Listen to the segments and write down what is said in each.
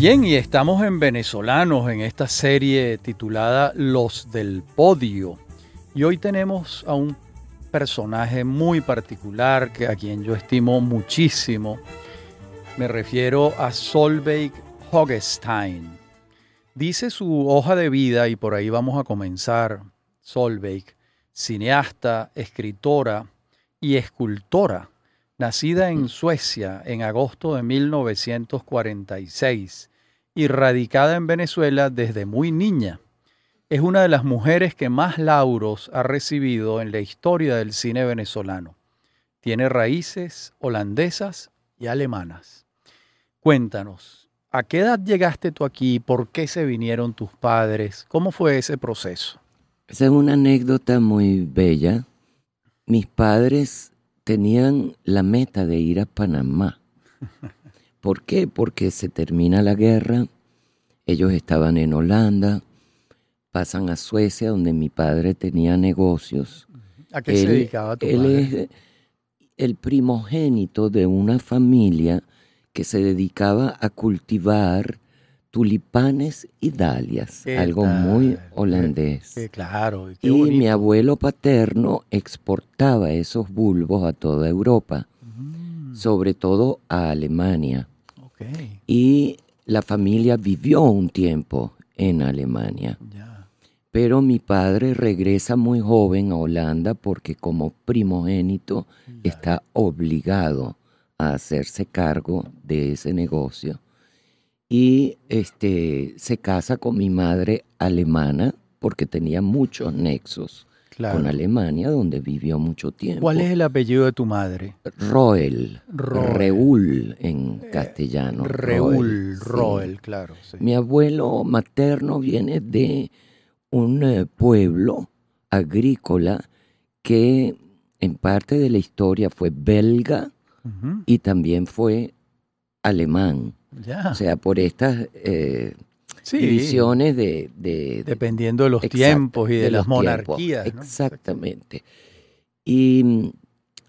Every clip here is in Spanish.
Bien, y estamos en Venezolanos en esta serie titulada Los del Podio. Y hoy tenemos a un personaje muy particular que a quien yo estimo muchísimo. Me refiero a Solveig Hogestein. Dice su hoja de vida, y por ahí vamos a comenzar, Solveig, cineasta, escritora y escultora, nacida en Suecia en agosto de 1946 y radicada en Venezuela desde muy niña. Es una de las mujeres que más lauros ha recibido en la historia del cine venezolano. Tiene raíces holandesas y alemanas. Cuéntanos, ¿a qué edad llegaste tú aquí? ¿Por qué se vinieron tus padres? ¿Cómo fue ese proceso? Esa es una anécdota muy bella. Mis padres tenían la meta de ir a Panamá. ¿Por qué? Porque se termina la guerra, ellos estaban en Holanda, pasan a Suecia, donde mi padre tenía negocios. ¿A qué se dedicaba tu él es el primogénito de una familia que se dedicaba a cultivar tulipanes y dalias, algo muy holandés. claro. y mi abuelo paterno exportaba esos bulbos a toda Europa, mm. sobre todo a Alemania. Y la familia vivió un tiempo en Alemania. Pero mi padre regresa muy joven a Holanda porque como primogénito está obligado a hacerse cargo de ese negocio. Y este, se casa con mi madre alemana porque tenía muchos nexos con Alemania, donde vivió mucho tiempo. ¿Cuál es el apellido de tu madre? Roel. Reul en eh, castellano. Reul, Roel, claro. Mi abuelo materno viene de un eh, pueblo agrícola que en parte de la historia fue belga y también fue alemán. O sea, por estas eh, divisiones de, Dependiendo de los tiempos y de, las monarquías. Exactamente. Y mm,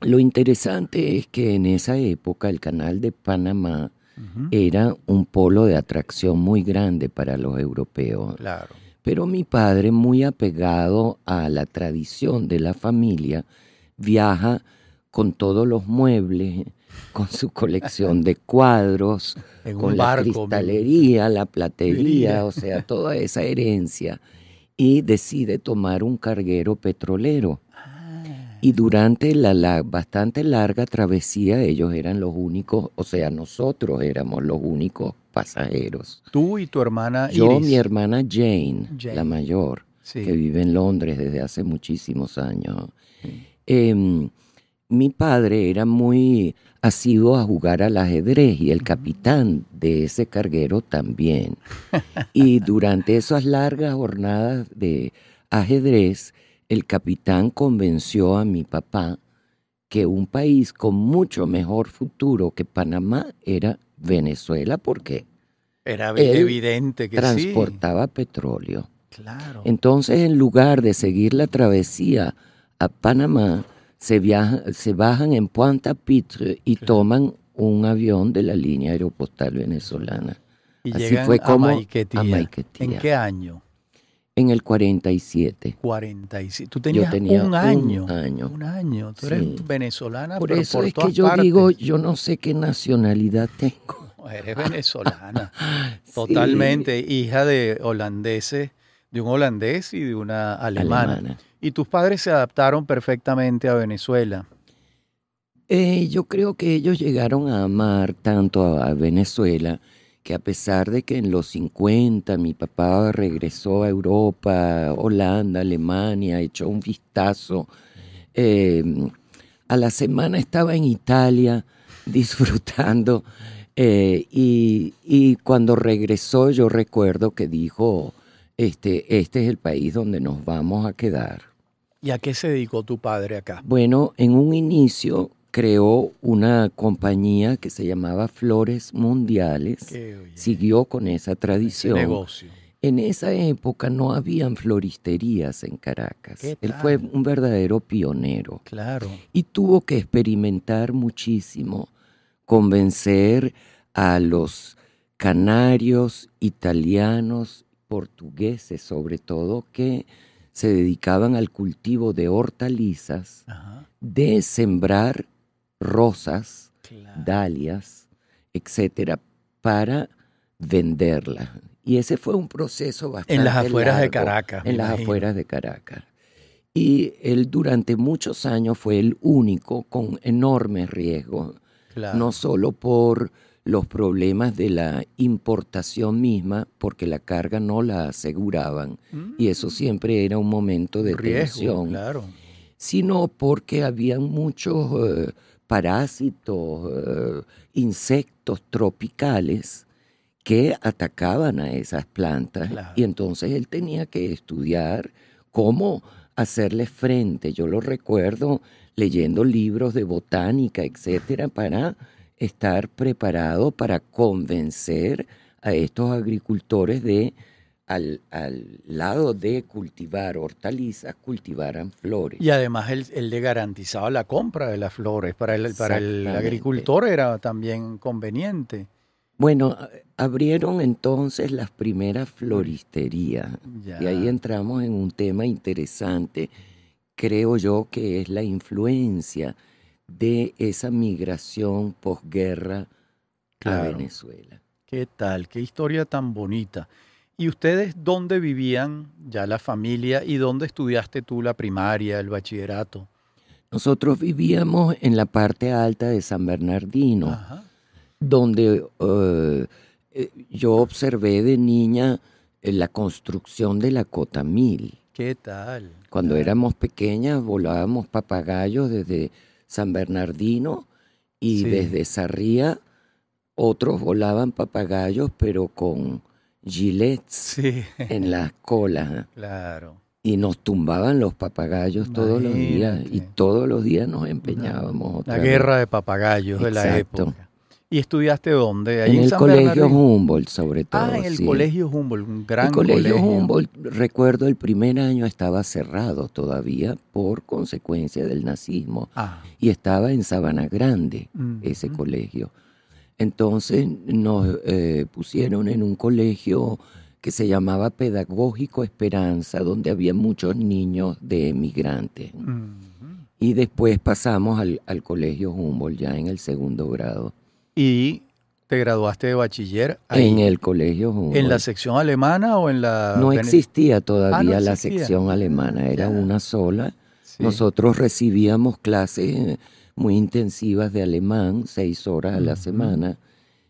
lo interesante es que en esa época el canal de Panamá era un polo de atracción muy grande para los europeos. Claro. Pero mi padre, muy apegado a la tradición de la familia, viaja con todos los muebles, con su colección de cuadros, con la cristalería, la platería, o sea, toda esa herencia, y decide tomar un carguero petrolero. Ah. Y durante la, bastante larga travesía ellos eran los únicos, o sea, nosotros éramos los únicos pasajeros. Tú y tu hermana Yo, mi hermana Jane, la mayor, que vive en Londres desde hace muchísimos años. Em, mi padre era muy asiduo a jugar al ajedrez y el capitán de ese carguero también. Y durante esas largas jornadas de ajedrez, el capitán convenció a mi papá que un país con mucho mejor futuro que Panamá era Venezuela porque era evidente que transportaba petróleo. Claro. Entonces, en lugar de seguir la travesía a Panamá, se, se bajan en Puanta Pitre y toman un avión de la línea aeropostal venezolana. Y Así fue como a Maiquetía. ¿En qué año? En el 47. 47. Tú tenías tenía un año. Un año. Un año. Tú eres venezolana. Por eso es que yo digo, yo no sé qué nacionalidad tengo. eres venezolana. Totalmente. Hija de holandeses, de un holandés y de una alemana. ¿Y tus padres se adaptaron perfectamente a Venezuela? Eh, yo creo que ellos llegaron a amar tanto a Venezuela que a pesar de que en los 50 mi papá regresó a Europa, Holanda, Alemania, echó un vistazo, em, a la semana estaba en Italia disfrutando eh, y, y, cuando regresó yo recuerdo que dijo, este, este es el país donde nos vamos a quedar. ¿Y a qué se dedicó tu padre acá? Bueno, en un inicio creó una compañía que se llamaba Flores Mundiales. Siguió con esa tradición. negocio. En esa época no habían floristerías en Caracas. Él fue un verdadero pionero. Claro. Y tuvo que experimentar muchísimo, convencer a los canarios, italianos, portugueses sobre todo, que se dedicaban al cultivo de hortalizas, de sembrar rosas, dalias, etcétera, para venderlas. Y ese fue un proceso bastante En las afueras de Caracas. En las afueras de Caracas. Y él durante muchos años fue el único con enormes riesgos, no solo por los problemas de la importación misma, porque la carga no la aseguraban, y eso mm. siempre era un momento de tensión, claro. sino porque había muchos eh, parásitos, eh, insectos tropicales que atacaban a esas plantas, y entonces él tenía que estudiar cómo hacerle frente. Yo lo recuerdo leyendo libros de botánica, etcétera, para estar preparado para convencer a estos agricultores de, al, lado de cultivar hortalizas, cultivaran flores. Y además él, le garantizaba la compra de las flores. Para el, para el agricultor era también conveniente. Bueno, abrieron entonces las primeras floristerías. Y ahí entramos en un tema interesante. Creo yo que es la influencia de esa migración posguerra a Venezuela. ¿Qué tal? Qué historia tan bonita. ¿Y ustedes dónde vivían ya la familia y dónde estudiaste tú la primaria, el bachillerato? Nosotros vivíamos en la parte alta de San Bernardino, donde eh, eh, yo observé de niña eh, la construcción de la Cotamil. ¿Qué tal? Cuando éramos pequeñas volábamos papagayos desde San Bernardino y desde Sarría otros volaban papagayos pero con gilets en las colas. Claro. Y nos tumbaban los papagayos todos los días y todos los días nos empeñábamos. La guerra de papagayos de la época. ¿Y estudiaste dónde? en, el colegio Humboldt, sobre todo. Ah, en el colegio Humboldt, un gran el colegio. Humboldt, recuerdo, el primer año estaba cerrado todavía por consecuencia del nazismo. Ah. Y estaba en Sabana Grande, ese colegio. Entonces nos eh, pusieron en un colegio que se llamaba Pedagógico Esperanza, donde había muchos niños de emigrantes. Y después pasamos al, al colegio Humboldt, ya en el segundo grado. Y te graduaste de bachiller en el colegio ¿En la sección alemana o en la...? No existía todavía ah, la sección alemana, era una sola. Nosotros recibíamos clases muy intensivas de alemán, seis horas a la semana,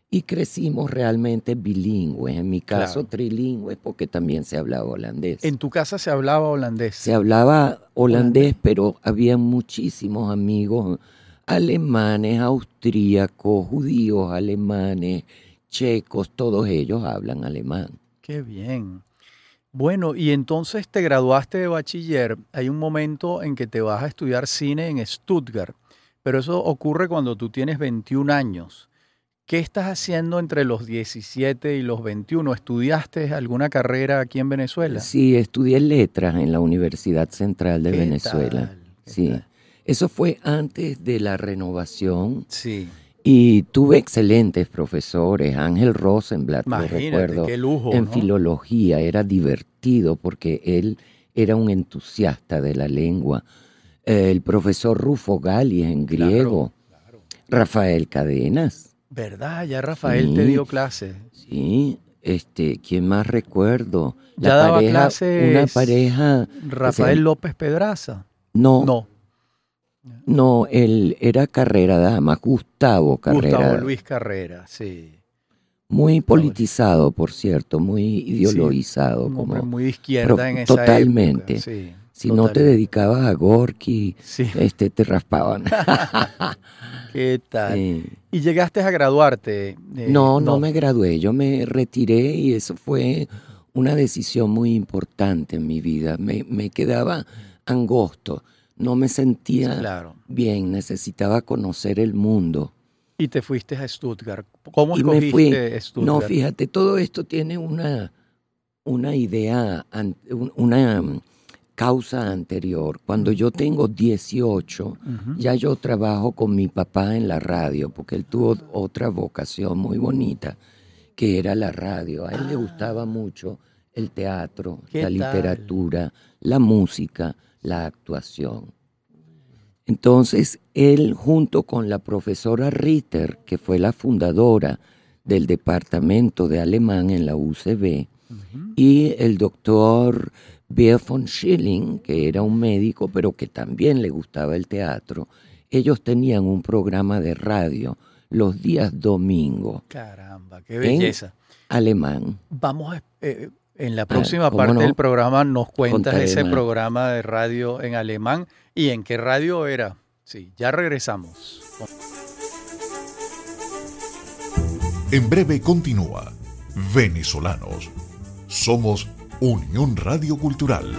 y crecimos realmente bilingües, en mi caso trilingües, porque también se hablaba holandés. ¿En tu casa se hablaba holandés? Se hablaba holandés. pero había muchísimos amigos alemanes, austríacos, judíos alemanes, checos, todos ellos hablan alemán. Qué bien. Bueno, y entonces te graduaste de bachiller. Hay un momento en que te vas a estudiar cine en Stuttgart, pero eso ocurre cuando tú tienes 21 años. ¿Qué estás haciendo entre los 17 y los 21? ¿Estudiaste alguna carrera aquí en Venezuela? Sí, estudié letras en la Universidad Central de Venezuela. Sí. Eso fue antes de la renovación. Sí. Y tuve excelentes profesores, Ángel Rosenblatt, lo recuerdo, qué lujo, en filología, era divertido porque él era un entusiasta de la lengua. El profesor Rufo Gali en griego, Rafael Cadenas. ¿Verdad? Ya Rafael te dio clase. Sí, este, ¿quién más recuerdo? ya daba clases una pareja. Rafael López Pedraza. No, no, no, él era Carrera Dama, Gustavo Carrera. Gustavo Luis Carrera, sí. Muy politizado, por cierto, muy ideologizado. como, muy izquierda en esa Totalmente. si no te dedicabas a Gorky, este, te raspaban. ¿Qué tal? ¿Y llegaste a graduarte? Eh, no, no, me gradué. Yo me retiré y eso fue una decisión muy importante en mi vida. Me, me quedaba angosto no me sentía bien, necesitaba conocer el mundo. Y te fuiste a Stuttgart. ¿Cómo escogiste Stuttgart? No, fíjate, todo esto tiene una, una idea, una mm, causa anterior. Cuando yo tengo 18, ya yo trabajo con mi papá en la radio, porque él tuvo otra vocación muy bonita que era la radio. A él le gustaba mucho el teatro, la literatura, la música, la actuación. Entonces, él junto con la profesora Ritter, que fue la fundadora del departamento de alemán en la UCB, y el doctor Beer von Schilling, que era un médico, pero que también le gustaba el teatro, ellos tenían un programa de radio los días domingo. Caramba, qué belleza. alemán. Vamos a, eh, en la próxima ah, parte del programa nos cuentas ese programa de radio en alemán y en qué radio era. Sí, ya regresamos. En breve continúa Venezolanos. Somos Unión Radio Cultural.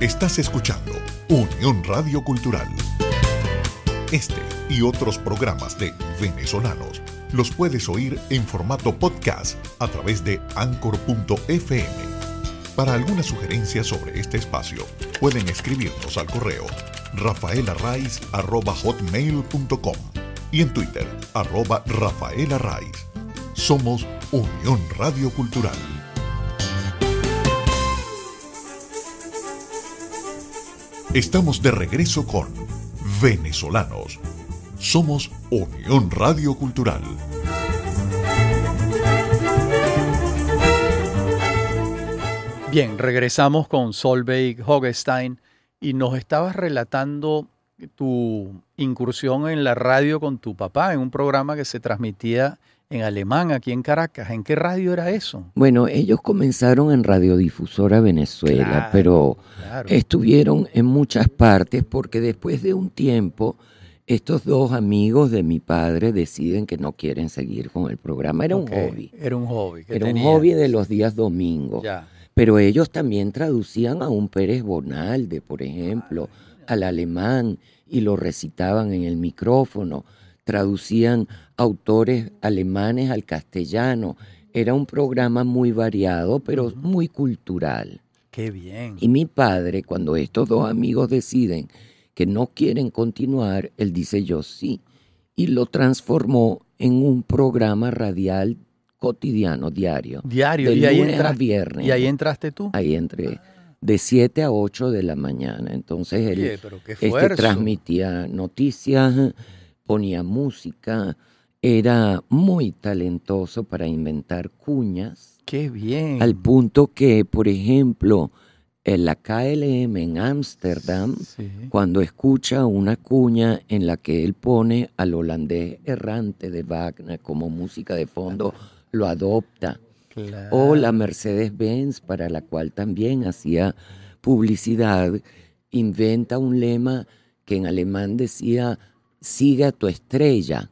Estás escuchando Unión Radio Cultural. Este y otros programas de venezolanos los puedes oír en formato podcast a través de anchor.fm. Para alguna sugerencia sobre este espacio, pueden escribirnos al correo rafaelarraiz.com y en Twitter, arroba Somos Unión Radio Cultural. Estamos de regreso con Venezolanos. Somos Unión Radio Cultural. Bien, regresamos con Solveig Hogestein y nos estabas relatando tu incursión en la radio con tu papá en un programa que se transmitía en alemán aquí en Caracas. ¿En qué radio era eso? Bueno, ellos comenzaron en Radiodifusora Venezuela, pero estuvieron en muchas partes porque después de un tiempo estos dos amigos de mi padre deciden que no quieren seguir con el programa. Era un hobby. Era un hobby. Era un hobby de los días domingos. Pero ellos también traducían a un Pérez Bonalde, por ejemplo, al alemán y lo recitaban en el micrófono traducían autores alemanes al castellano. Era un programa muy variado, pero muy cultural. Qué bien. Y mi padre, cuando estos dos amigos deciden que no quieren continuar, él dice yo sí. Y lo transformó en un programa radial cotidiano, diario. Diario, y ahí a viernes. ¿Y ahí entraste tú? Ahí entré. De 7 a 8 de la mañana. Entonces él este, transmitía noticias, ponía música, era muy talentoso para inventar cuñas. ¡Qué bien! Al punto que, por ejemplo, en la KLM en Ámsterdam, cuando escucha una cuña en la que él pone al holandés errante de Wagner como música de fondo, lo adopta. O la Mercedes-Benz, para la cual también hacía publicidad, inventa un lema que en alemán decía sigue a tu estrella.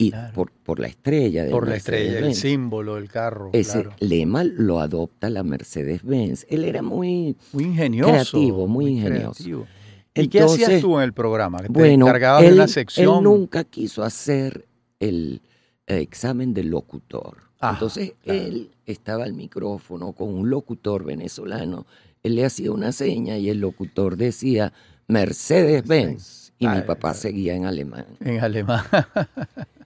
Y por, por, la estrella. De por la estrella, el símbolo del carro. Ese lema lo adopta la Mercedes-Benz. Él era muy, muy ingenioso. Creativo, muy, ingenioso. ¿Y qué hacías tú en el programa? ¿Te bueno, de una sección? Él nunca quiso hacer el, examen del locutor. Ah, Entonces él estaba al micrófono con un locutor venezolano. Él le hacía una seña y el locutor decía Mercedes-Benz y mi papá seguía en alemán. En alemán.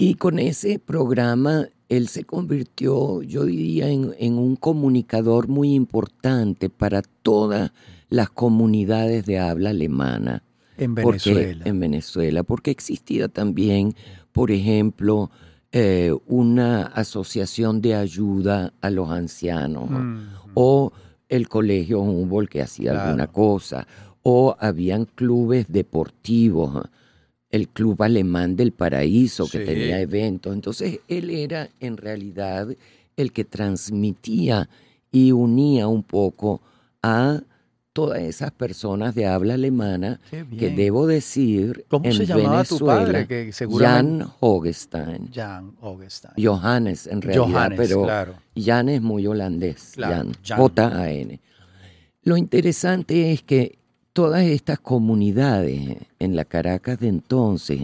y con ese programa él se convirtió, yo diría, en, un comunicador muy importante para todas las comunidades de habla alemana. En Venezuela. en Venezuela, porque existía también, por ejemplo, eh, una asociación de ayuda a los ancianos, mm. o el colegio Humboldt que hacía alguna cosa, o habían clubes deportivos, el Club Alemán del Paraíso que tenía eventos. Entonces él era en realidad el que transmitía y unía un poco a todas esas personas de habla alemana que debo decir ¿Cómo en se llamaba tu padre? Que Jan Hogestein. Jan Hogestein. Johannes en realidad, pero Jan es muy holandés. Jan. J-A-N. Lo interesante es que todas estas comunidades en la Caracas de entonces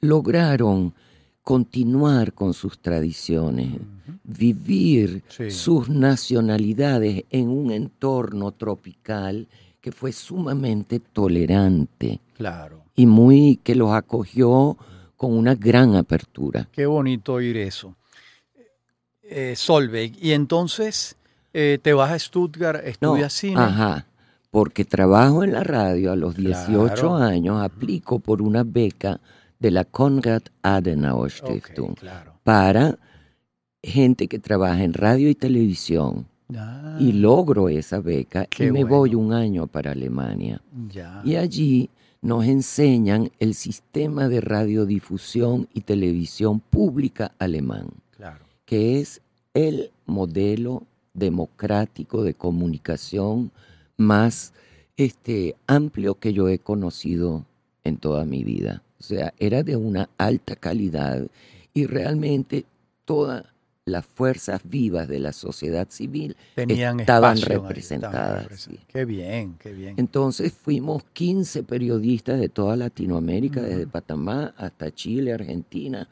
lograron continuar con sus tradiciones, vivir sus nacionalidades en un entorno tropical que fue sumamente tolerante. Claro. Y muy que los acogió con una gran apertura. Qué bonito oír eso. Eh, Solveig, y entonces eh, te vas a Stuttgart, estudias cine. Ajá, porque trabajo en la radio a los 18 años, aplico por una beca de la Konrad Adenauer Stiftung para gente que trabaja en radio y televisión. Ah. y logro esa beca y me voy un año para Alemania. Y allí nos enseñan el sistema de radiodifusión y televisión pública alemán, que es el modelo democrático de comunicación más este, amplio que yo he conocido en toda mi vida. O sea, era de una alta calidad y realmente todas las fuerzas vivas de la sociedad civil estaban representadas. Qué bien, qué bien. Entonces fuimos 15 periodistas de toda Latinoamérica, desde Panamá hasta Chile, Argentina,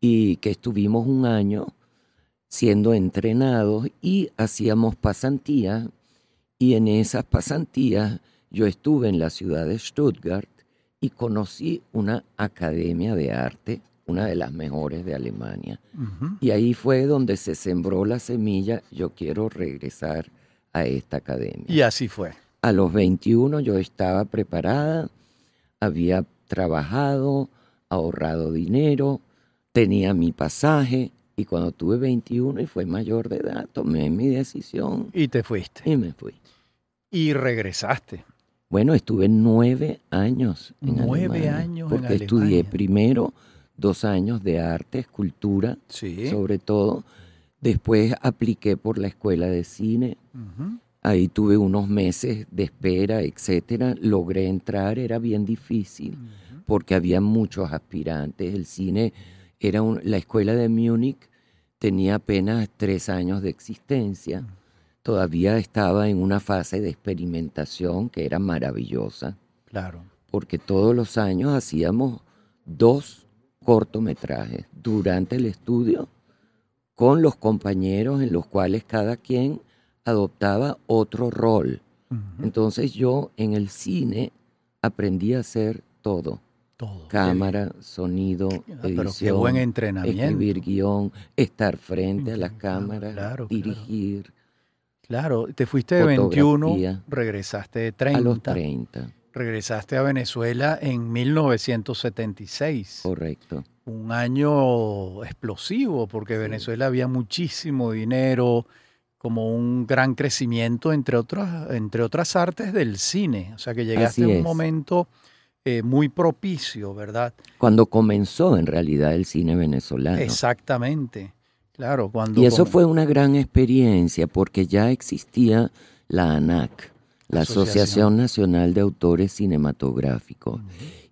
y que estuvimos un año siendo entrenados y hacíamos pasantías. Y en esas pasantías yo estuve en la ciudad de Stuttgart y conocí una academia de arte, una de las mejores de Alemania. Y ahí fue donde se sembró la semilla, yo quiero regresar a esta academia. Y así fue. A los 21 yo estaba preparada, había trabajado, ahorrado dinero, tenía mi pasaje y cuando tuve 21 y fue mayor de edad, tomé mi decisión. Y te fuiste. Y me fui. Y regresaste. Bueno, estuve nueve años en Nueve años Porque estudié primero dos años de arte, escultura, sobre todo. Después apliqué por la escuela de cine. Ahí tuve unos meses de espera, etcétera. Logré entrar, era bien difícil porque había muchos aspirantes. El cine era la escuela de Múnich tenía apenas tres años de existencia todavía estaba en una fase de experimentación que era maravillosa. Claro. Porque todos los años hacíamos dos cortometrajes durante el estudio con los compañeros en los cuales cada quien adoptaba otro rol. Entonces yo en el cine aprendí a hacer todo. Todo. Cámara, sonido, edición, buen entrenamiento. escribir guion, estar frente a las cámaras, dirigir. Claro, te fuiste de 21, regresaste de 30. A los 30. Regresaste a Venezuela en 1976. Correcto. Un año explosivo, porque en Venezuela había muchísimo dinero, como un gran crecimiento, entre otras, entre otras artes del cine. O sea que llegaste a un momento eh, muy propicio, ¿verdad? Cuando comenzó en realidad el cine venezolano. Exactamente. Claro, cuando... Y eso fue una gran experiencia porque ya existía la ANAC, la Asociación, Nacional de Autores Cinematográficos.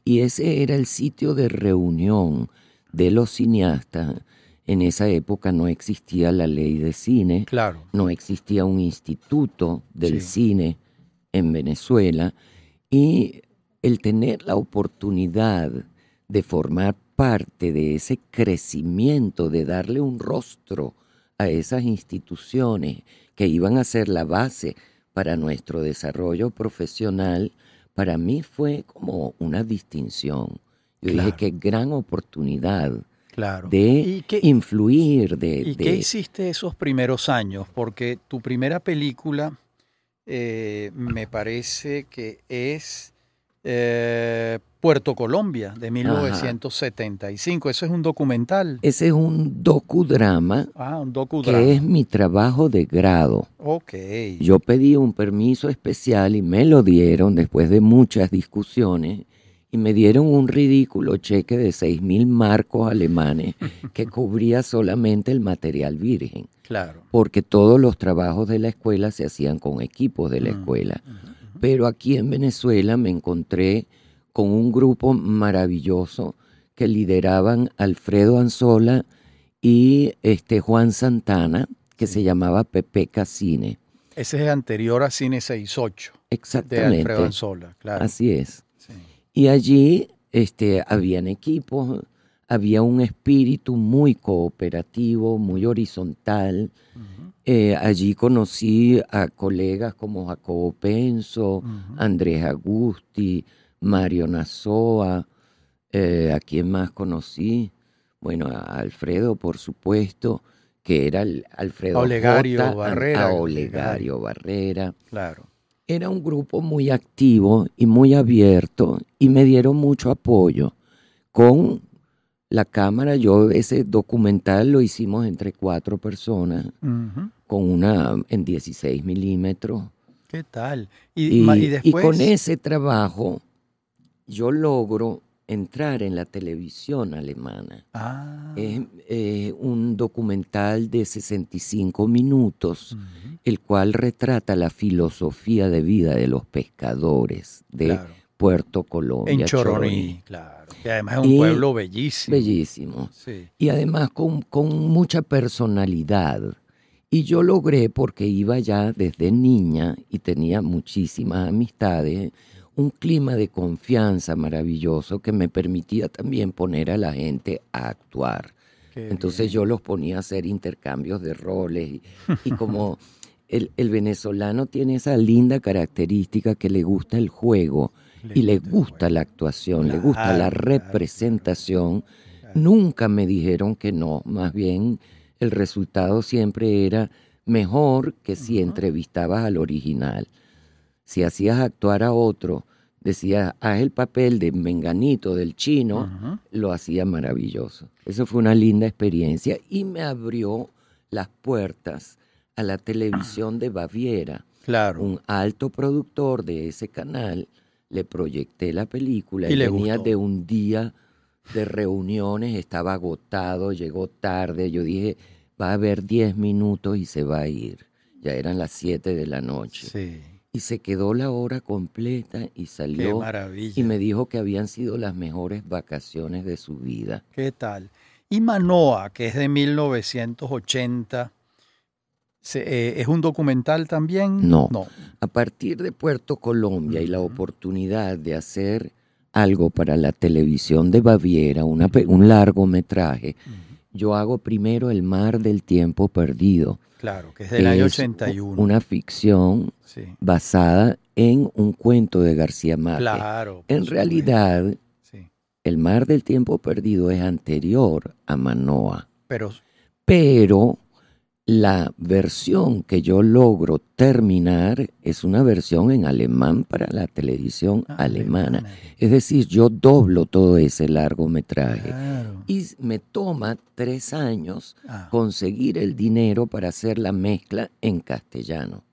Y ese era el sitio de reunión de los cineastas. En esa época no existía la ley de cine, claro. no existía un instituto del cine en Venezuela y el tener la oportunidad de formar parte de ese crecimiento, de darle un rostro a esas instituciones que iban a ser la base para nuestro desarrollo profesional, para mí fue como una distinción. Yo dije que gran oportunidad claro. de influir. De, ¿Y qué hiciste esos primeros años? Porque tu primera película eh, me parece que es eh, Puerto Colombia de 1975. Eso es un documental. Ese es un docudrama. Ah, un docudrama. Que es mi trabajo de grado. Ok. Yo pedí un permiso especial y me lo dieron después de muchas discusiones y me dieron un ridículo cheque de seis mil marcos alemanes que cubría solamente el material virgen. Claro. Porque todos los trabajos de la escuela se hacían con equipos de la escuela. Pero aquí en Venezuela me encontré con un grupo maravilloso que lideraban Alfredo Anzola y este Juan Santana, que se llamaba Pepe Cine. Ese es anterior a Cine 68. Exactamente. De Alfredo Anzola, claro. Así es. Y allí este, habían equipos, había un espíritu muy cooperativo, muy horizontal. Eh, allí conocí a colegas como Jacobo Penso, Andrés Agusti, Mario Nazoa, eh, a quien más conocí, bueno, a Alfredo, por supuesto, que era el Alfredo Olegario Barrera. A Olegario Barrera. Claro. Era un grupo muy activo y muy abierto y me dieron mucho apoyo con la cámara. Yo ese documental lo hicimos entre cuatro personas con una en 16 milímetros. ¿Qué tal? Y, y con ese trabajo yo logro entrar en la televisión alemana. Ah. Es un documental de 65 minutos, el cual retrata la filosofía de vida de los pescadores de Puerto Colombia. En Choroní, claro. Que además es un pueblo bellísimo. Bellísimo. Y además con, con mucha personalidad. Y yo logré, porque iba ya desde niña y tenía muchísimas amistades, un clima de confianza maravilloso que me permitía también poner a la gente a actuar. Entonces yo los ponía a hacer intercambios de roles y, como el, venezolano tiene esa linda característica que le gusta el juego y le gusta la actuación, le gusta la representación, nunca me dijeron que no, más bien el resultado siempre era mejor que si entrevistabas al original si hacías actuar a otro, decías, haz el papel de menganito, del chino, lo hacía maravilloso. Eso fue una linda experiencia y me abrió las puertas a la televisión de Baviera. Claro. Un alto productor de ese canal, le proyecté la película y, venía de un día de reuniones, estaba agotado, llegó tarde, yo dije, va a haber 10 minutos y se va a ir. Ya eran las 7 de la noche. Sí y se quedó la hora completa y salió. Qué maravilla. Y me dijo que habían sido las mejores vacaciones de su vida. ¿Qué tal? Y Manoa, que es de 1980, eh, ¿es un documental también? No. no. A partir de Puerto Colombia y la oportunidad de hacer algo para la televisión de Baviera, una, un largometraje, yo hago primero El mar del tiempo perdido Claro, que es del año 81. Una ficción basada en un cuento de García Márquez. Claro. En realidad, El mar del tiempo perdido es anterior a Manoa. Pero, pero la versión que yo logro terminar es una versión en alemán para la televisión ah, alemana. Es decir, yo doblo todo ese largometraje. Y me toma tres años ah. conseguir el dinero para hacer la mezcla en castellano.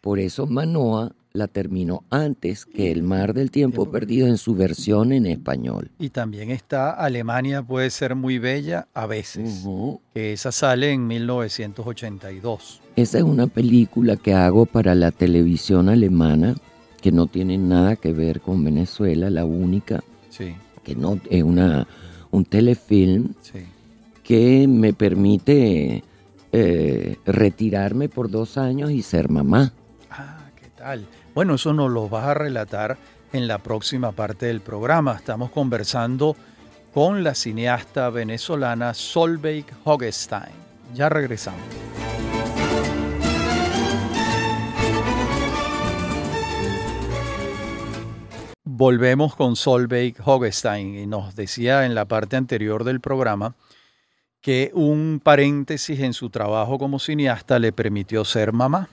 Por eso Manoa la terminó antes que El Mar del Tiempo Perdido en su versión en español. Y también está Alemania puede ser muy bella a veces, que esa sale en 1982. Esa es una película que hago para la televisión alemana que no tiene nada que ver con Venezuela, la única, sí. que no es una un telefilm que me permite eh, retirarme por dos años y ser mamá. Ah, ¿qué tal? Bueno, eso nos lo vas a relatar en la próxima parte del programa. Estamos conversando con la cineasta venezolana Solveig Hogestein. Ya regresamos. Volvemos con Solveig Hogestein y nos decía en la parte anterior del programa que un paréntesis en su trabajo como cineasta le permitió ser mamá.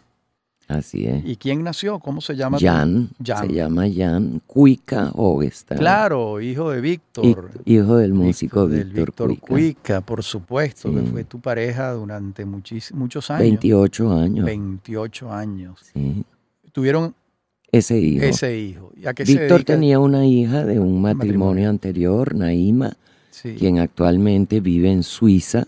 Así es. ¿Y quién nació? ¿Cómo se llama? Jan. Se llama Jan Cuica Ogesta. Claro, hijo de Víctor. Hijo del músico Víctor, Víctor Cuica. por supuesto, que fue tu pareja durante muchos años. 28 años. 28 años. Sí. Tuvieron ese hijo. Ese hijo. Víctor tenía una hija de un matrimonio, anterior, Naima, quien actualmente vive en Suiza.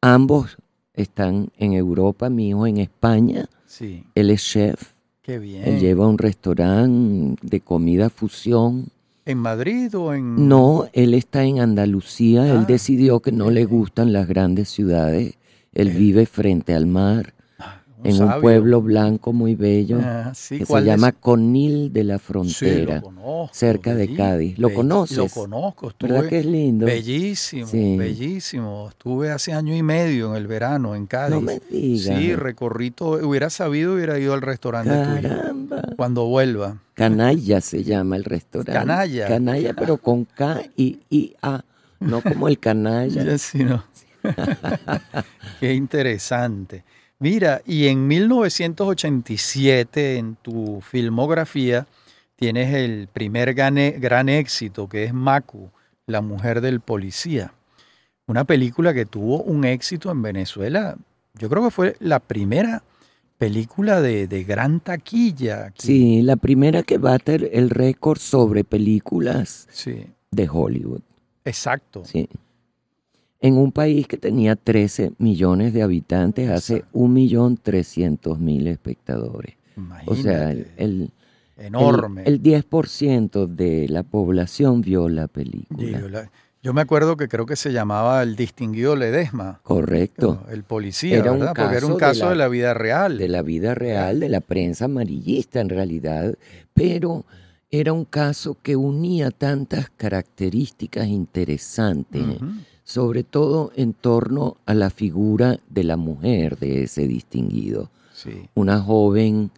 Ambos están en Europa, mi hijo en España Sí. Él es chef. Qué bien. Él lleva un restaurante de comida fusión. ¿En Madrid o en...? No, él está en Andalucía. él ah, decidió que no le gustan las grandes ciudades. Él vive frente al mar. En un pueblo blanco muy bello ah, que se llama Conil de la Frontera, cerca de Cádiz. ¿Lo conoces? Lo conozco. Estuve ¿Verdad que es lindo? Bellísimo, bellísimo. Estuve hace año y medio en el verano en Cádiz. No me digas. Sí, recorrí todo. Hubiera sabido, hubiera ido al restaurante Caramba. cuando vuelva. Canalla se llama el restaurante. Canalla. Canalla, pero con K y I A, no como el canalla. sí, no. Qué interesante. Mira, y en 1987 en tu filmografía tienes el primer gran éxito que es Macu, la mujer del policía. Una película que tuvo un éxito en Venezuela. Yo creo que fue la primera película de, gran taquilla. Sí, la primera que bate el récord sobre películas de Hollywood. Exacto. Sí en un país que tenía 13 millones de habitantes, hace 1.300.000 espectadores. o sea, el, enorme. El, 10% de la población vio la película. Yo me acuerdo que creo que se llamaba el distinguido Ledesma. Correcto. El policía, ¿verdad? Porque era un caso de la, vida real. De la vida real, de la prensa amarillista en realidad, pero era un caso que unía tantas características interesantes sobre todo en torno a la figura de la mujer de ese distinguido. Una joven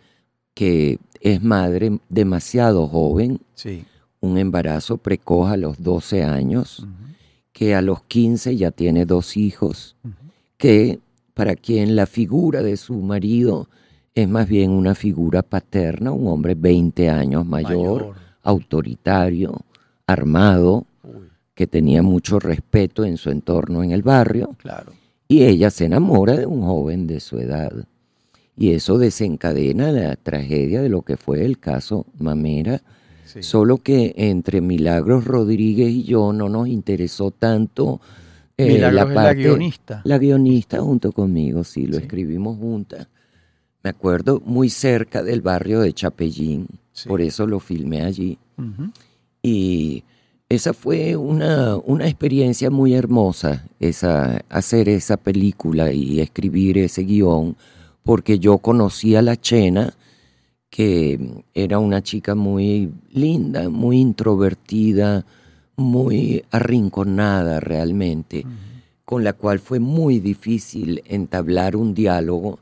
que es madre demasiado joven, un embarazo precoz a los 12 años, que a los 15 ya tiene dos hijos, que para quien la figura de su marido es más bien una figura paterna, un hombre 20 años mayor, autoritario, armado, que tenía mucho respeto en su entorno en el barrio. Claro. Y ella se enamora de un joven de su edad. Y eso desencadena la tragedia de lo que fue el caso Mamera. Solo que entre Milagros Rodríguez y yo no nos interesó tanto eh, la, parte, la guionista. La guionista junto conmigo, sí, lo escribimos juntas. Me acuerdo muy cerca del barrio de Chapellín, por eso lo filmé allí. Y esa fue una, experiencia muy hermosa, esa, hacer esa película y escribir ese guion, porque yo conocí a la Chena, que era una chica muy linda, muy introvertida, muy arrinconada realmente, con la cual fue muy difícil entablar un diálogo.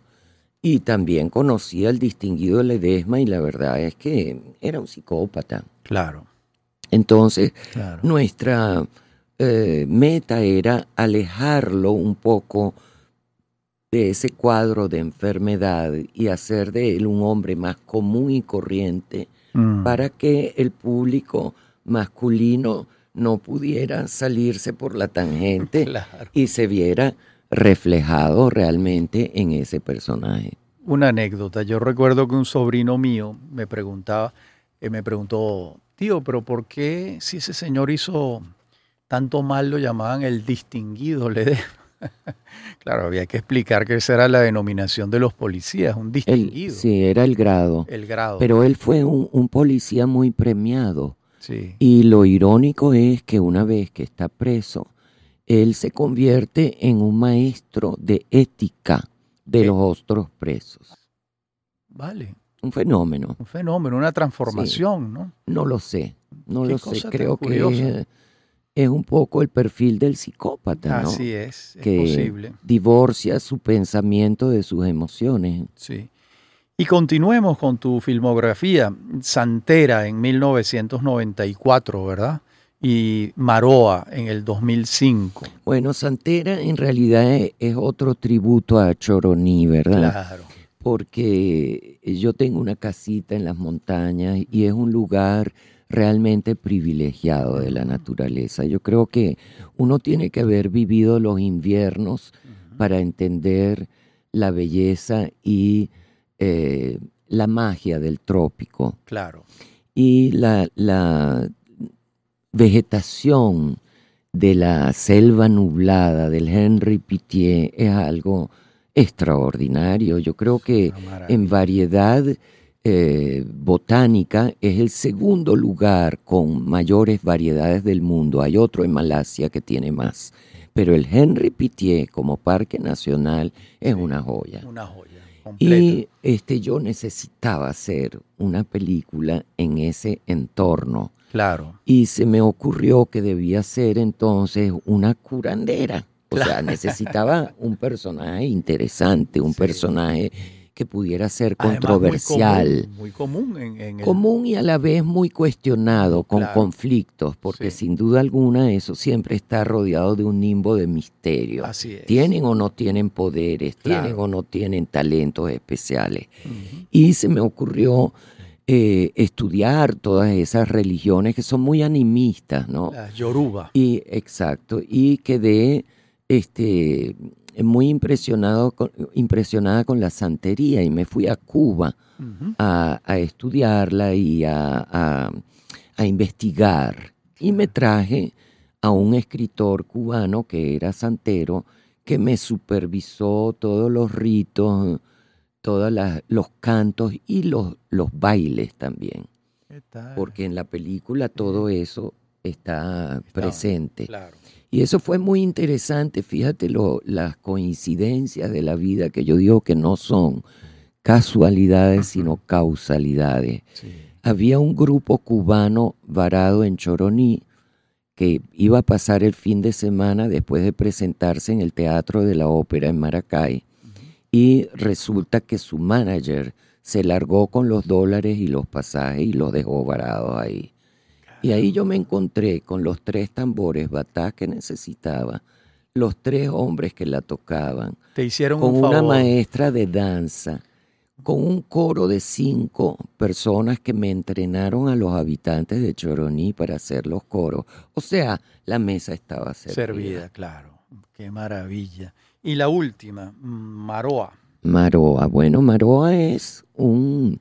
Y también conocí al distinguido Ledesma y la verdad es que era un psicópata. Claro. Entonces, nuestra eh, meta era alejarlo un poco de ese cuadro de enfermedad y hacer de él un hombre más común y corriente mm. para que el público masculino no pudiera salirse por la tangente y se viera reflejado realmente en ese personaje. Una anécdota, yo recuerdo que un sobrino mío me preguntaba, eh, me preguntó, pero ¿por qué si ese señor hizo tanto mal lo llamaban el distinguido claro, había que explicar que esa era la denominación de los policías, un distinguido. sí, era el grado. El grado. Pero él fue un, policía muy premiado. Sí. Y lo irónico es que una vez que está preso, él se convierte en un maestro de ética de los otros presos. Vale. Un fenómeno. Un fenómeno, una transformación, ¿no? No lo sé, no lo sé. Creo que es, un poco el perfil del psicópata, ¿no? Así es, es que posible. Divorcia su pensamiento de sus emociones. Sí. Y continuemos con tu filmografía. Santera en 1994, ¿verdad? Y Maroa en el 2005. Bueno, Santera en realidad es otro tributo a Choroní, ¿verdad? Claro porque yo tengo una casita en las montañas y es un lugar realmente privilegiado de la naturaleza. Yo creo que uno tiene que haber vivido los inviernos para entender la belleza y eh, la magia del trópico. Claro. Y la, la vegetación de la selva nublada del Henry Pitié es algo extraordinario. Yo creo que en variedad eh, botánica es el segundo lugar con mayores variedades del mundo. Hay otro en Malasia que tiene más. Pero el Henry Pitié como parque nacional es una joya. Una joya. Y este, yo necesitaba hacer una película en ese entorno. Claro. Y se me ocurrió que debía ser entonces una curandera. O sea, necesitaba un personaje interesante, un personaje que pudiera ser controversial. muy común, en, común y a la vez muy cuestionado, con conflictos, porque sin duda alguna eso siempre está rodeado de un nimbo de misterio. Así es. Tienen o no tienen poderes, tienen o no tienen talentos especiales. Y se me ocurrió eh, estudiar todas esas religiones que son muy animistas, ¿no? Las Yoruba. Y exacto, y quedé este muy impresionado impresionada con la santería y me fui a Cuba a, estudiarla y a, investigar. Y me traje a un escritor cubano que era santero, que me supervisó todos los ritos, todos los cantos y los, los bailes también. Porque en la película todo eso está, presente. Claro. Y eso fue muy interesante, fíjate lo, las coincidencias de la vida que yo digo que no son casualidades, sino causalidades. Había un grupo cubano varado en Choroní que iba a pasar el fin de semana después de presentarse en el Teatro de la Ópera en Maracay y resulta que su manager se largó con los dólares y los pasajes y los dejó varados ahí. Y ahí yo me encontré con los tres tambores batá que necesitaba, los tres hombres que la tocaban. Te hicieron con un una maestra de danza, con un coro de cinco personas que me entrenaron a los habitantes de Choroní para hacer los coros. O sea, la mesa estaba servida. Servida, claro. Qué maravilla. Y la última, Maroa. Maroa. Bueno, Maroa es un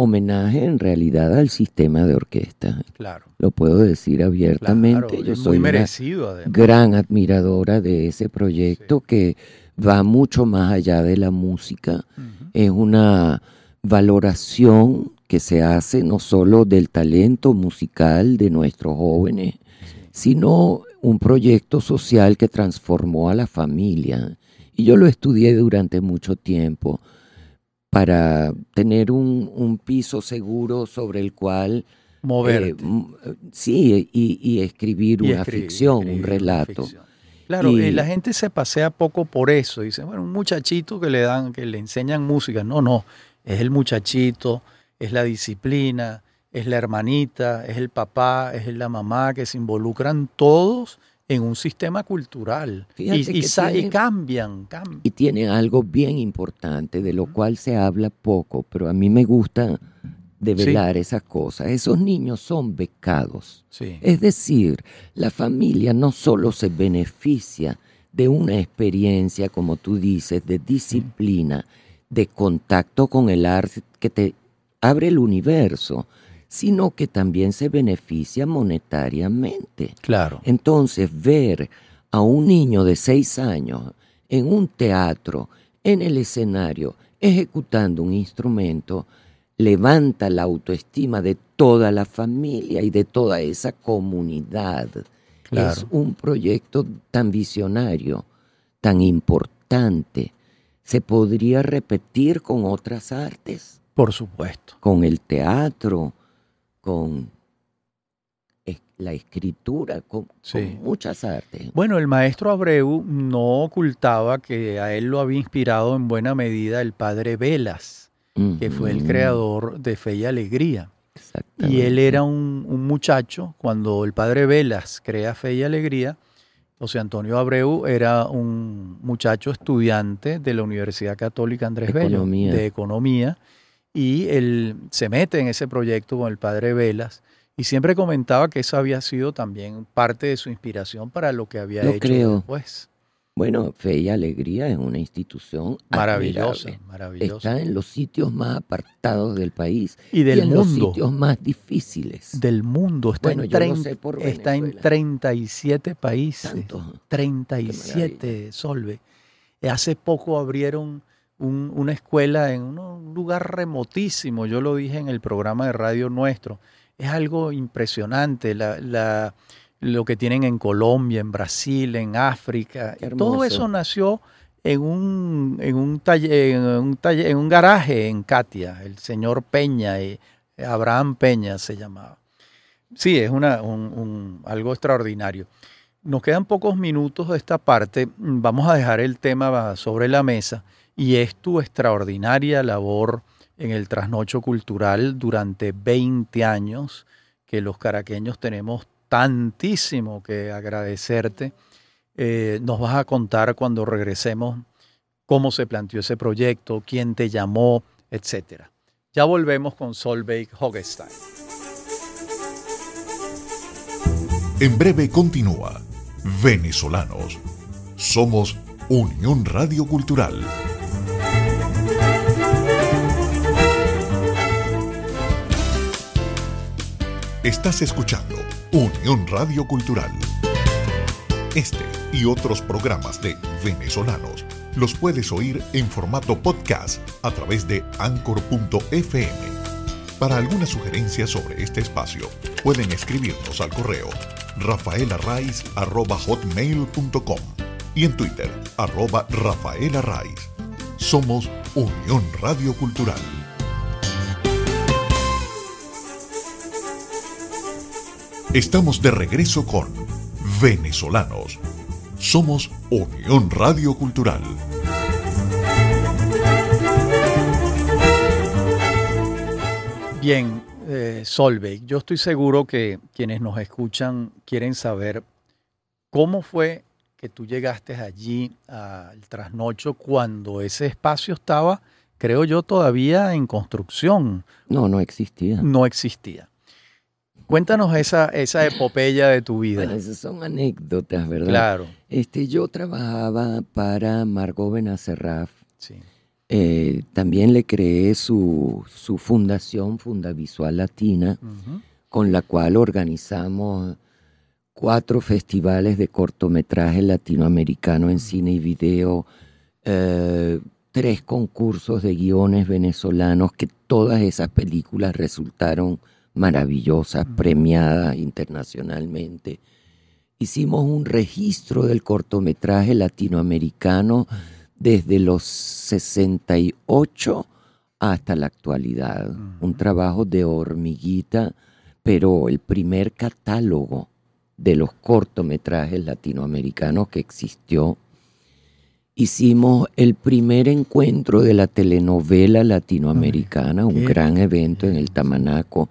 homenaje en realidad al sistema de orquesta. Claro. Lo puedo decir abiertamente. Yo soy merecido, una gran admiradora de ese proyecto que va mucho más allá de la música. Es una valoración que se hace no solo del talento musical de nuestros jóvenes, sino un proyecto social que transformó a la familia. Y yo lo estudié durante mucho tiempo para tener un, piso seguro sobre el cual... Mover. Eh, sí, y, escribir una ficción, un relato. Claro, y, la gente se pasea poco por eso. Dice, bueno, un muchachito que le dan, que le enseñan música. No, no, es el muchachito, es la disciplina, es la hermanita, es el papá, es la mamá, que se involucran todos en un sistema cultural. Y, cambian, Y tiene algo bien importante de lo cual se habla poco, pero a mí me gusta develar esas cosas. Esos niños son becados. Es decir, la familia no solo se beneficia de una experiencia, como tú dices, de disciplina, de contacto con el arte que te abre el universo, sino que también se beneficia monetariamente. Claro. Entonces, ver a un niño de seis años en un teatro, en el escenario, ejecutando un instrumento, levanta la autoestima de toda la familia y de toda esa comunidad. Es un proyecto tan visionario, tan importante. ¿Se podría repetir con otras artes? Por supuesto. Con el teatro, con la escritura, con, muchas artes. Bueno, el maestro Abreu no ocultaba que a él lo había inspirado en buena medida el padre Velas, que fue el creador de Fe y Alegría. Y él era un, muchacho, cuando el padre Velas crea Fe y Alegría, José Antonio Abreu era un muchacho estudiante de la Universidad Católica Andrés Bello, de Economía y él se mete en ese proyecto con el padre Velas y siempre comentaba que eso había sido también parte de su inspiración para lo que había hecho creo. después. Bueno, Fe y Alegría es una institución maravillosa, maravillosa. Está en los sitios más apartados del país y del en mundo. los sitios más difíciles. Del mundo. Está, en, está en 37 países. 37, Solve. Hace poco abrieron una escuela en un lugar remotísimo, yo lo dije en el programa de radio nuestro, es algo impresionante la, lo que tienen en Colombia, en Brasil, en África, todo eso nació en un, en un, taller, en un, en un garaje en Katia, el señor Peña, eh, Abraham Peña se llamaba. Sí, es una, un, algo extraordinario. Nos quedan pocos minutos de esta parte. Vamos a dejar el tema sobre la mesa y es tu extraordinaria labor en el trasnocho cultural durante 20 años, que los caraqueños tenemos tantísimo que agradecerte. Eh, nos vas a contar cuando regresemos cómo se planteó ese proyecto, quién te llamó, etc. Ya volvemos con Solveig Hogestein. En breve continúa Venezolanos. Somos Unión Radio Cultural. Estás escuchando Unión Radio Cultural. Este y otros programas de venezolanos los puedes oír en formato podcast a través de anchor.fm. Para alguna sugerencia sobre este espacio, pueden escribirnos al correo rafaelarraiz.com y en Twitter, arroba rafaelarraiz. Somos Unión Radio Cultural. Estamos de regreso con Venezolanos. Somos Unión Radio Cultural. Bien, eh, Solveig, yo estoy seguro que quienes nos escuchan quieren saber cómo fue que tú llegaste allí al trasnocho cuando ese espacio estaba, creo yo, todavía en construcción. No, no existía. No existía. Cuéntanos esa, esa epopeya de tu vida. Bueno, esas son anécdotas, ¿verdad? Claro. Este, yo trabajaba para Margot Benacerraf. Sí. Eh, también le creé su, su fundación, Fundavisual Latina, con la cual organizamos cuatro festivales de cortometraje latinoamericano en cine y video, eh, tres concursos de guiones venezolanos, que todas esas películas resultaron maravillosa, premiada internacionalmente. Hicimos un registro del cortometraje latinoamericano desde los 68 hasta la actualidad. Un trabajo de hormiguita, pero el primer catálogo de los cortometrajes latinoamericanos que existió. Hicimos el primer encuentro de la telenovela latinoamericana, un gran evento en el Tamanaco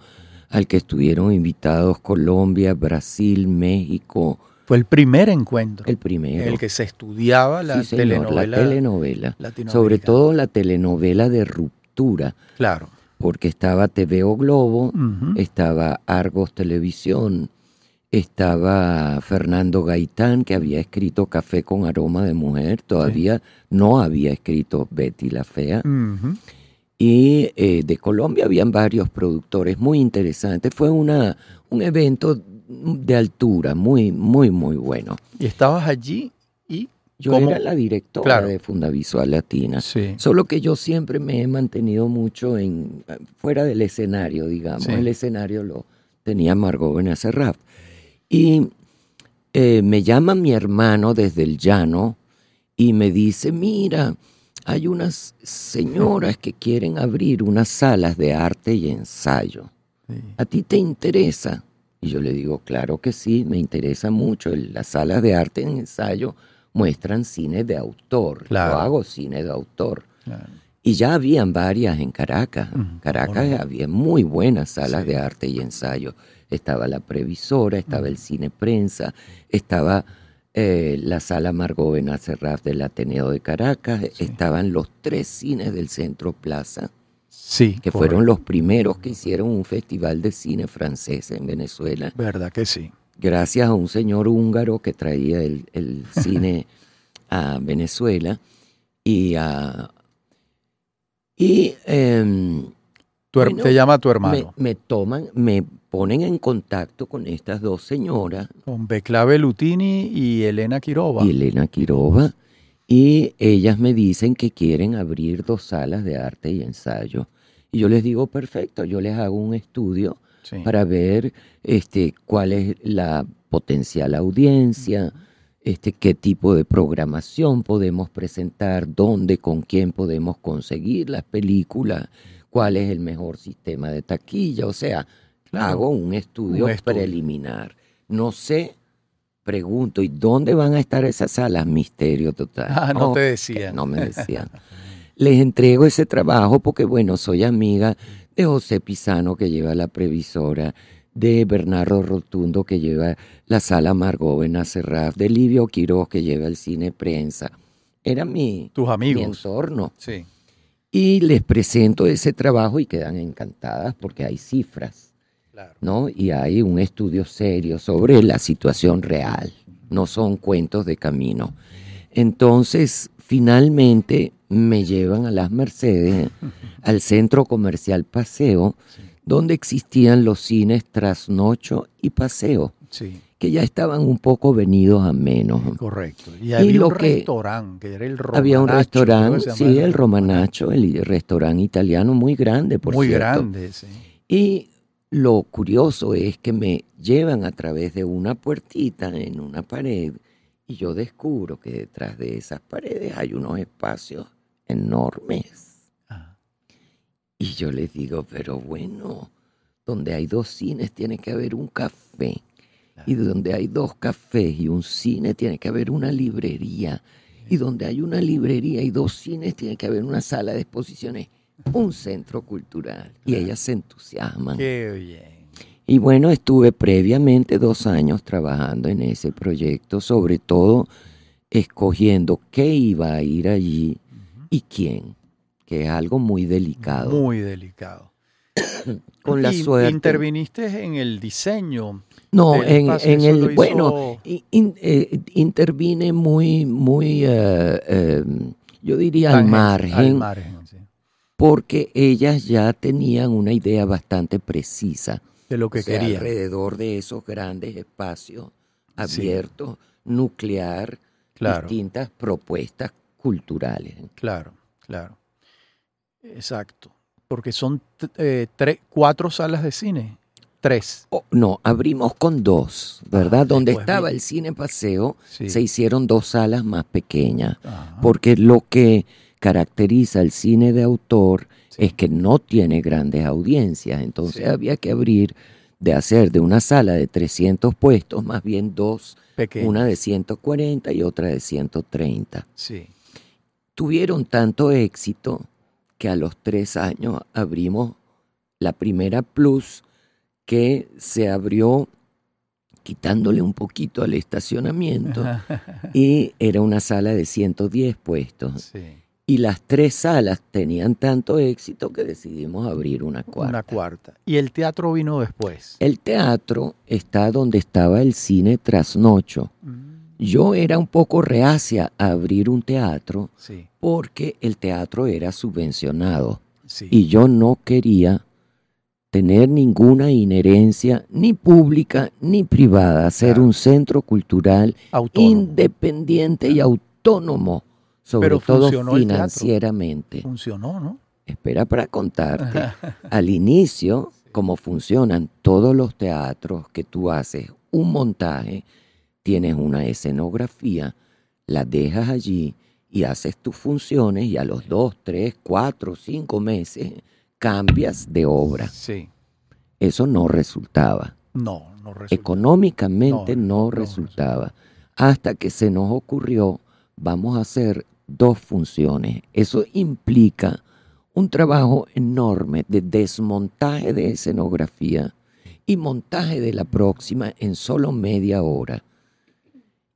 al que estuvieron invitados Colombia, Brasil, México. Fue el primer encuentro. El primero. El que se estudiaba la telenovela. La telenovela. Sobre todo la telenovela de ruptura. Claro. Porque estaba TVO Globo, estaba Argos Televisión, estaba Fernando Gaitán, que había escrito Café con aroma de mujer, todavía no había escrito Betty la Fea. Y eh, de Colombia habían varios productores muy interesantes. Fue una, un evento de altura, muy, muy, muy bueno. ¿Y estabas allí? y Yo era la directora de Fundavisual Latina. Solo que yo siempre me he mantenido mucho en fuera del escenario, digamos. El escenario lo tenía Margot Benacerraf. Y eh, me llama mi hermano desde el llano y me dice, mira, hay unas señoras que quieren abrir unas salas de arte y ensayo. ¿A ti te interesa? Y yo le digo, claro que sí, me interesa mucho. Las salas de arte y ensayo muestran cine de autor. Yo hago cine de autor. Y ya habían varias en Caracas. En Caracas había muy buenas salas de arte y ensayo. Estaba la previsora, estaba el cine prensa, estaba eh, la sala Margot Benacerraf del Ateneo de Caracas, estaban los tres cines del Centro Plaza, sí, que fueron los primeros que hicieron un festival de cine francés en Venezuela. ¿Verdad que sí? Gracias a un señor húngaro que traía el, cine a Venezuela y a... Y em, te llama tu hermano. Me, toman, me ponen en contacto con estas dos señoras. Con Beclave Lutini y Elena Quiroba. Y Elena Quiroba. Y ellas me dicen que quieren abrir dos salas de arte y ensayo. Y yo les digo, perfecto, yo les hago un estudio para ver este, cuál es la potencial audiencia, este, qué tipo de programación podemos presentar, dónde, con quién podemos conseguir las películas, cuál es el mejor sistema de taquilla. O sea, hago un estudio, preliminar. No sé, pregunto, ¿y dónde van a estar esas salas? Misterio total. Ah, no, te decían. No me decían. Les entrego ese trabajo porque, bueno, soy amiga de José Pisano, que lleva la previsora, de Bernardo Rotundo, que lleva la sala Margot Serraf, de Livio Quiroz, que lleva el cine prensa. Era mi, Tus amigos. entorno. Sí. Y les presento ese trabajo y quedan encantadas porque hay cifras, ¿no? Y hay un estudio serio sobre la situación real, no son cuentos de camino. Entonces, finalmente me llevan a las Mercedes, al centro comercial Paseo, donde existían los cines Trasnocho y Paseo, que ya estaban un poco venidos a menos. Correcto. Y había un restaurante, que era el Romanacho. Había un restaurante, sí, el Romanacho, el restaurante italiano muy grande, por muy cierto. Muy grande, sí. Y lo curioso es que me llevan a través de una puertita en una pared y yo descubro que detrás de esas paredes hay unos espacios enormes y yo les digo, pero bueno, donde hay dos cines tiene que haber un café. Y donde hay dos cafés y un cine tiene que haber una librería. Y donde hay una librería y dos cines tiene que haber una sala de exposiciones, un centro cultural. Y ellas se entusiasman. Qué bien. Y bueno, estuve previamente dos años trabajando en ese proyecto, sobre todo escogiendo qué iba a ir allí y quién que es algo muy delicado. Muy delicado. Con la suerte. ¿Interviniste en el diseño? No, en, el. Bueno, eh, intervine muy, muy. Eh, em, yo diría al margen. Al margen sí. Porque ellas ya tenían una idea bastante precisa. De lo que querían. Alrededor de esos grandes espacios abiertos, nuclear, distintas propuestas culturales. Claro, claro. Exacto. Porque son eh, tres, cuatro salas de cine. Tres. Oh, no, abrimos con dos, ¿verdad? Ah, Donde estaba el cine paseo, se hicieron dos salas más pequeñas. Porque lo que caracteriza el cine de autor es que no tiene grandes audiencias. Entonces había que abrir, de hacer de una sala de 300 puestos, más bien dos, una de 140 y otra de 130. Sí. Tuvieron tanto éxito que a los tres años abrimos la primera Plus que se abrió quitándole un poquito al estacionamiento y era una sala de 110 puestos. Y las tres salas tenían tanto éxito que decidimos abrir una cuarta. Una cuarta. ¿Y el teatro vino después? El teatro está donde estaba el cine Trasnocho. Mm. Yo era un poco reacia a abrir un teatro porque el teatro era subvencionado y yo no quería tener ninguna inherencia ni pública ni privada, ser un centro cultural independiente y autónomo, sobre todo financieramente. Funcionó, ¿no? Espera para contarte. Al inicio, como funcionan todos los teatros que tú haces, un montaje, tienes una escenografía, la dejas allí y haces tus funciones y a los dos, tres, cuatro, cinco meses cambias de obra. Sí. Eso no resultaba. No, no resultaba. Económicamente no, resultaba. Hasta que se nos ocurrió, vamos a hacer dos funciones. Eso implica un trabajo enorme de desmontaje de escenografía y montaje de la próxima en solo media hora.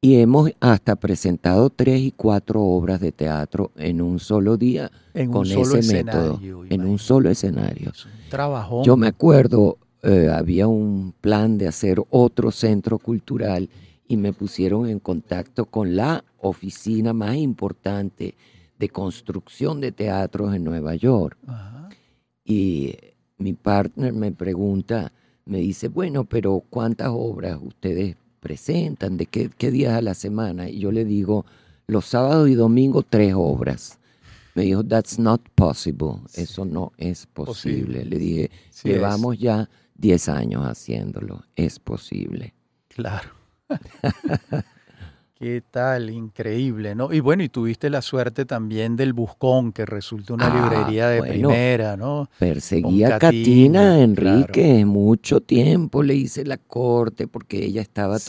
Y hemos hasta presentado tres y cuatro obras de teatro en un solo día con ese método, en un solo escenario. Trabajo. Yo me acuerdo, eh, había un plan de hacer otro centro cultural y me pusieron en contacto con la oficina más importante de construcción de teatros en Nueva York. Y mi partner me pregunta, me dice, bueno, pero ¿cuántas obras ustedes presentan, de qué, qué días a la semana. Y yo le digo, los sábados y domingos tres obras. Me dijo, that's not possible. Eso no es posible. Le dije, llevamos ya diez años haciéndolo. Es posible. Claro. ¿Qué tal? Increíble, ¿no? Y bueno, y tuviste la suerte también del Buscón, que resulta una Ah, librería de bueno. primera, ¿no? Perseguí a Katina, Enrique mucho tiempo, le hice la corte porque ella estaba Sí.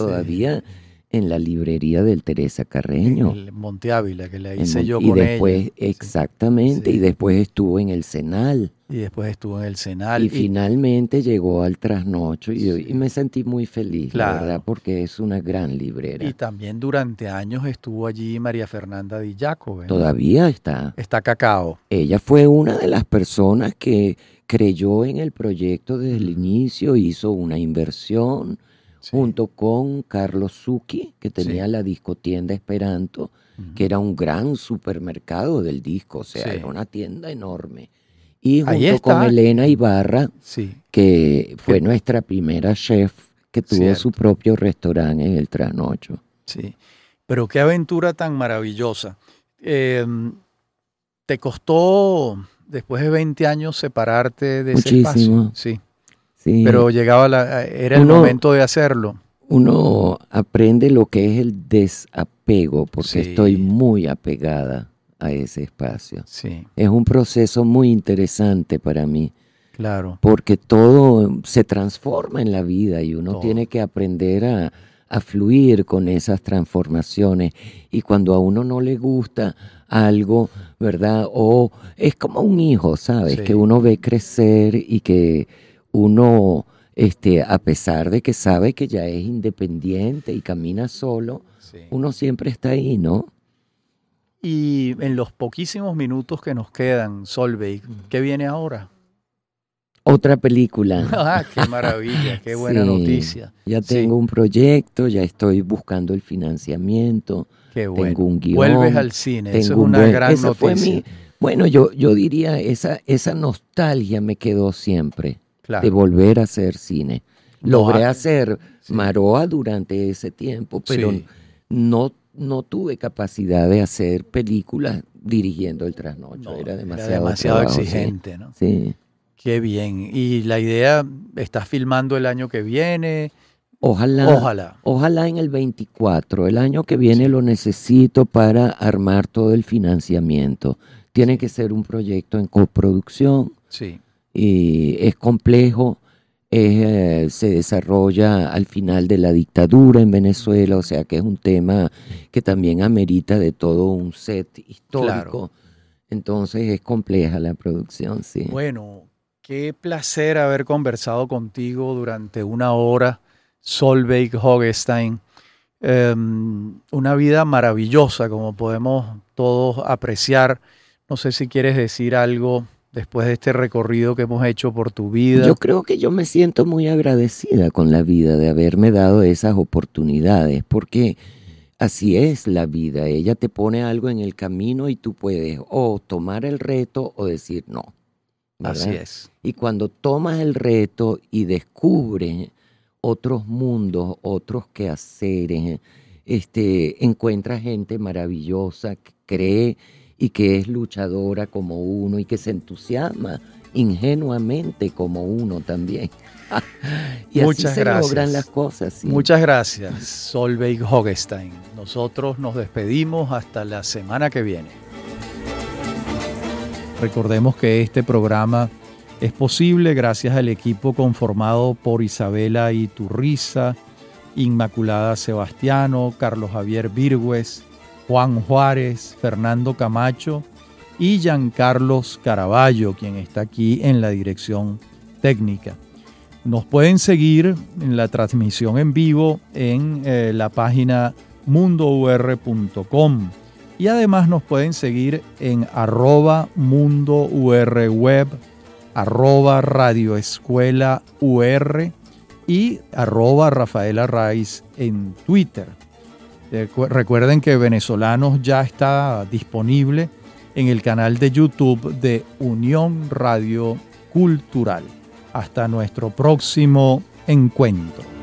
En la librería del Teresa Carreño. El Monte Ávila, que la en hice yo y con después, ella. Exactamente, Sí. y después estuvo en el Senal. Y después estuvo en el Senal. Y y- finalmente llegó al trasnocho y, Sí. y me sentí muy feliz, Claro. la verdad, porque es una gran librera. Y también durante años estuvo allí María Fernanda Di Giacove, ¿no? Todavía está. Está Cacao. Ella fue una de las personas que creyó en el proyecto desde el inicio, hizo una inversión Sí. junto con Carlos Zucchi, que tenía Sí. la discotienda Esperanto, que era un gran supermercado del disco, o sea, Sí. era una tienda enorme. Y junto con. Elena Ibarra, Sí, que fue nuestra primera chef, que tuvo Cierto. su propio restaurante en el Trasnocho. sí. Pero qué aventura tan maravillosa. Eh, ¿Te costó después de 20 años separarte de ese Muchísimo. espacio? Sí, Sí, pero llegaba la, era el Uno- momento de hacerlo. uno aprende lo que es el desapego, porque Sí. estoy muy apegada a ese espacio. Sí, Es un proceso muy interesante para mí, claro. porque todo se transforma en la vida y uno Todo. tiene que aprender a, a fluir con esas transformaciones. Y cuando a uno no le gusta algo, ¿verdad? O es como un hijo, ¿sabes? Sí. Que uno ve crecer y que uno, este, a pesar de que sabe que ya es independiente y camina solo, Sí. uno siempre está ahí, ¿no? Y en los poquísimos minutos que nos quedan, Solveig, ¿qué viene ahora? Otra película. Ah, qué maravilla, qué buena Sí, noticia. Ya Sí. tengo un proyecto, ya estoy buscando el financiamiento, Qué bueno. tengo un guion. Vuelves al cine, eso es tengo un una buen- gran noticia. mi- bueno, yo, yo diría, esa, esa nostalgia me quedó siempre Claro. de volver a hacer cine. Logré hacer sí. Maroa durante ese tiempo, pero Sí. no, no tuve capacidad de hacer películas dirigiendo el trasnocho. No, era era demasiado, sí. exigente, ¿no? Sí. Qué bien. Y la idea, ¿estás filmando el año que viene? Ojalá, Ojalá. Ojalá en el 24, el año que viene lo necesito para armar todo el financiamiento. Tiene que ser un proyecto en coproducción Sí, y es complejo, eh, se desarrolla al final de la dictadura en Venezuela, o sea que es un tema que también amerita de todo un set histórico. Entonces es compleja la producción, sí. Bueno, qué placer haber conversado contigo durante una hora, Solveig Hogestein. Em, una vida maravillosa, como podemos todos apreciar. No sé si quieres decir algo después de este recorrido que hemos hecho por tu vida. Yo creo que yo me siento muy agradecida con la vida de haberme dado esas oportunidades, porque así es la vida. Ella te pone algo en el camino y tú puedes o tomar el reto o decir no. Así ¿verdad? es. Y cuando tomas el reto y descubres otros mundos, otros quehaceres, este, encuentras gente maravillosa que cree y que es luchadora como uno y que se entusiasma ingenuamente como uno también. y Muchas así se gracias. logran las cosas. sí. Muchas gracias, Solveig Hogestein. Nosotros nos despedimos hasta la semana que viene. Recordemos que este programa es posible gracias al equipo conformado por Isabela Iturriza, Inmaculada Sebastiano, Carlos Javier Virgües, Juan Juárez, Fernando Camacho y Giancarlos Caraballo, quien está aquí en la dirección técnica. Nos pueden seguir en la transmisión en vivo en eh, la página mundour.com y además nos pueden seguir en arroba mundourweb, arroba radioescuela ur y arroba Rafaela Raiz en Twitter. Recu- Recuerden que Venezolanos ya está disponible en el canal de YouTube de Unión Radio Cultural. Hasta nuestro próximo encuentro.